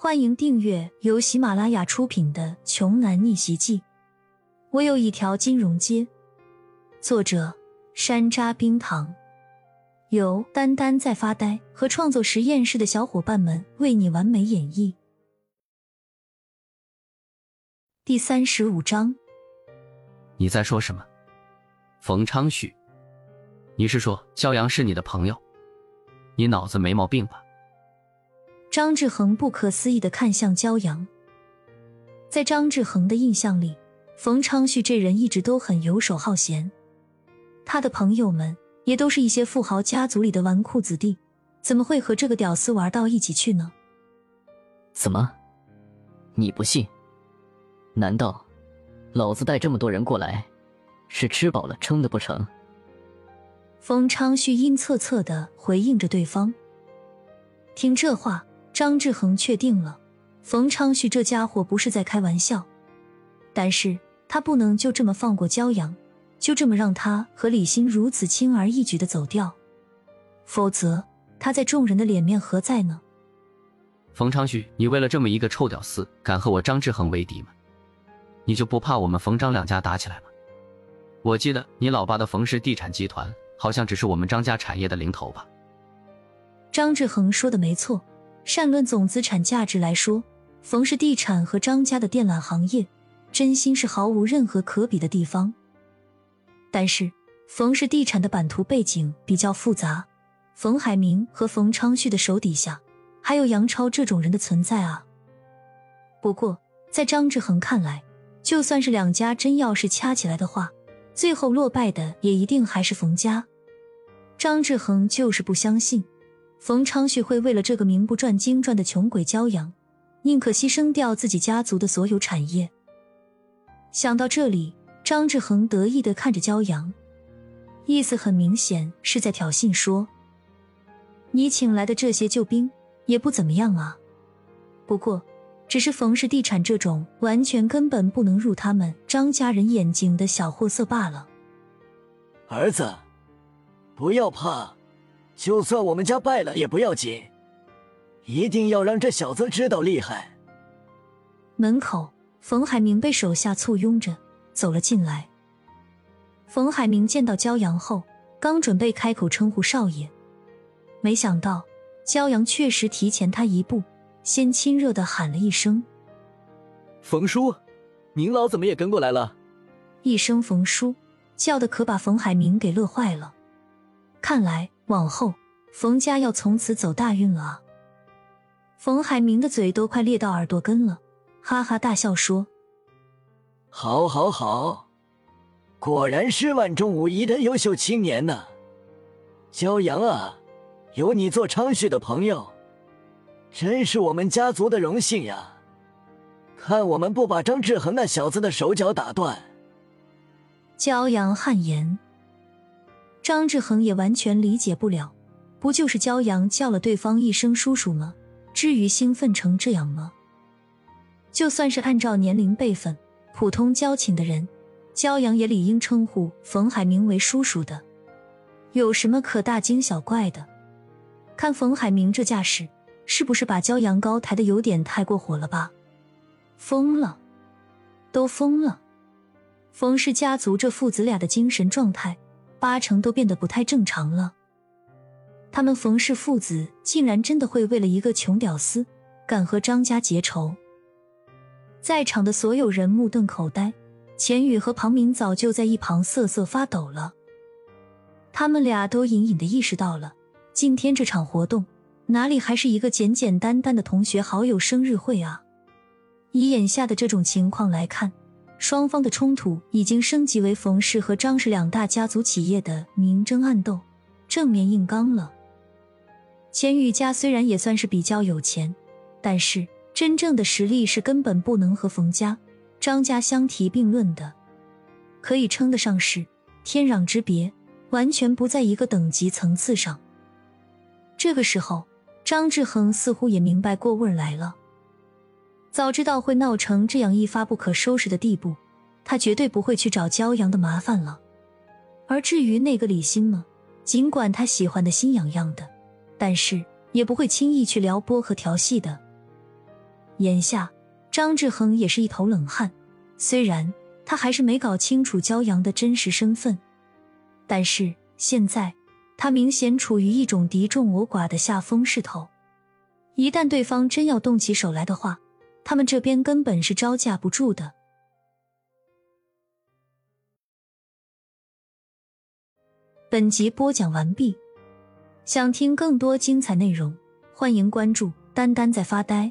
欢迎订阅由喜马拉雅出品的《穷男逆袭记》。我有一条金融街。作者：山楂冰糖，由丹丹在发呆和创作实验室的小伙伴们为你完美演绎。第三十五章。你在说什么？冯昌旭，你是说肖阳是你的朋友？你脑子没毛病吧？张志恒不可思议的看向骄阳，在张志恒的印象里，冯昌旭这人一直都很游手好闲，他的朋友们也都是一些富豪家族里的纨绔子弟，怎么会和这个屌丝玩到一起去呢？怎么，你不信？难道老子带这么多人过来，是吃饱了撑的不成？冯昌旭阴恻恻的回应着对方，听这话。张志恒确定了，冯昌旭这家伙不是在开玩笑，但是他不能就这么放过骄阳，就这么让他和李欣如此轻而易举的走掉，否则他在众人的脸面何在呢？冯昌旭，你为了这么一个臭屌丝，敢和我张志恒为敌吗？你就不怕我们冯张两家打起来吗？我记得你老爸的冯氏地产集团好像只是我们张家产业的零头吧？张志恒说的没错。善论总资产价值来说，冯氏地产和张家的电缆行业，真心是毫无任何可比的地方。但是，冯氏地产的版图背景比较复杂，冯海明和冯昌旭的手底下还有杨超这种人的存在啊。不过，在张志恒看来，就算是两家真要是掐起来的话，最后落败的也一定还是冯家。张志恒就是不相信。冯昌旭会为了这个名不转经转的穷鬼骄阳，宁可牺牲掉自己家族的所有产业。想到这里，张志恒得意的看着骄阳，意思很明显是在挑衅说：“你请来的这些救兵也不怎么样啊，不过只是冯氏地产这种完全根本不能入他们张家人眼睛的小货色罢了。”儿子，不要怕。就算我们家败了也不要紧，一定要让这小子知道厉害。门口，冯海明被手下簇拥着走了进来。冯海明见到骄阳后，刚准备开口称呼少爷，没想到骄阳确实提前他一步，先亲热的喊了一声：“冯叔，您老怎么也跟过来了？”一声“冯叔”，叫的可把冯海明给乐坏了。看来。往后，冯家要从此走大运了啊！冯海明的嘴都快裂到耳朵根了，哈哈大笑说：“好，好，好，果然是万中无一的优秀青年呢！骄阳啊，有你做昌旭的朋友，真是我们家族的荣幸呀！看我们不把张志恒那小子的手脚打断！”骄阳汗颜。张志恒也完全理解不了，不就是骄阳叫了对方一声叔叔吗？至于兴奋成这样吗？就算是按照年龄辈分、普通交情的人，骄阳也理应称呼冯海明为叔叔的，有什么可大惊小怪的？看冯海明这架势，是不是把骄阳高抬的有点太过火了吧？疯了，都疯了！冯氏家族这父子俩的精神状态。八成都变得不太正常了。他们冯氏父子竟然真的会为了一个穷屌丝敢和张家结仇？在场的所有人目瞪口呆，钱宇和庞明早就在一旁瑟瑟发抖了。他们俩都隐隐的意识到了，今天这场活动哪里还是一个简简单单的同学好友生日会啊？以眼下的这种情况来看。双方的冲突已经升级为冯氏和张氏两大家族企业的明争暗斗，正面硬刚了。钱宇家虽然也算是比较有钱，但是真正的实力是根本不能和冯家、张家相提并论的，可以称得上是天壤之别，完全不在一个等级层次上。这个时候，张志恒似乎也明白过味儿来了。早知道会闹成这样一发不可收拾的地步，他绝对不会去找骄阳的麻烦了。而至于那个李欣呢，尽管他喜欢的心痒痒的，但是也不会轻易去撩拨和调戏的。眼下张志恒也是一头冷汗，虽然他还是没搞清楚骄阳的真实身份，但是现在他明显处于一种敌众我寡的下风势头。一旦对方真要动起手来的话，他们这边根本是招架不住的。本集播讲完毕，想听更多精彩内容，欢迎关注“丹丹在发呆”。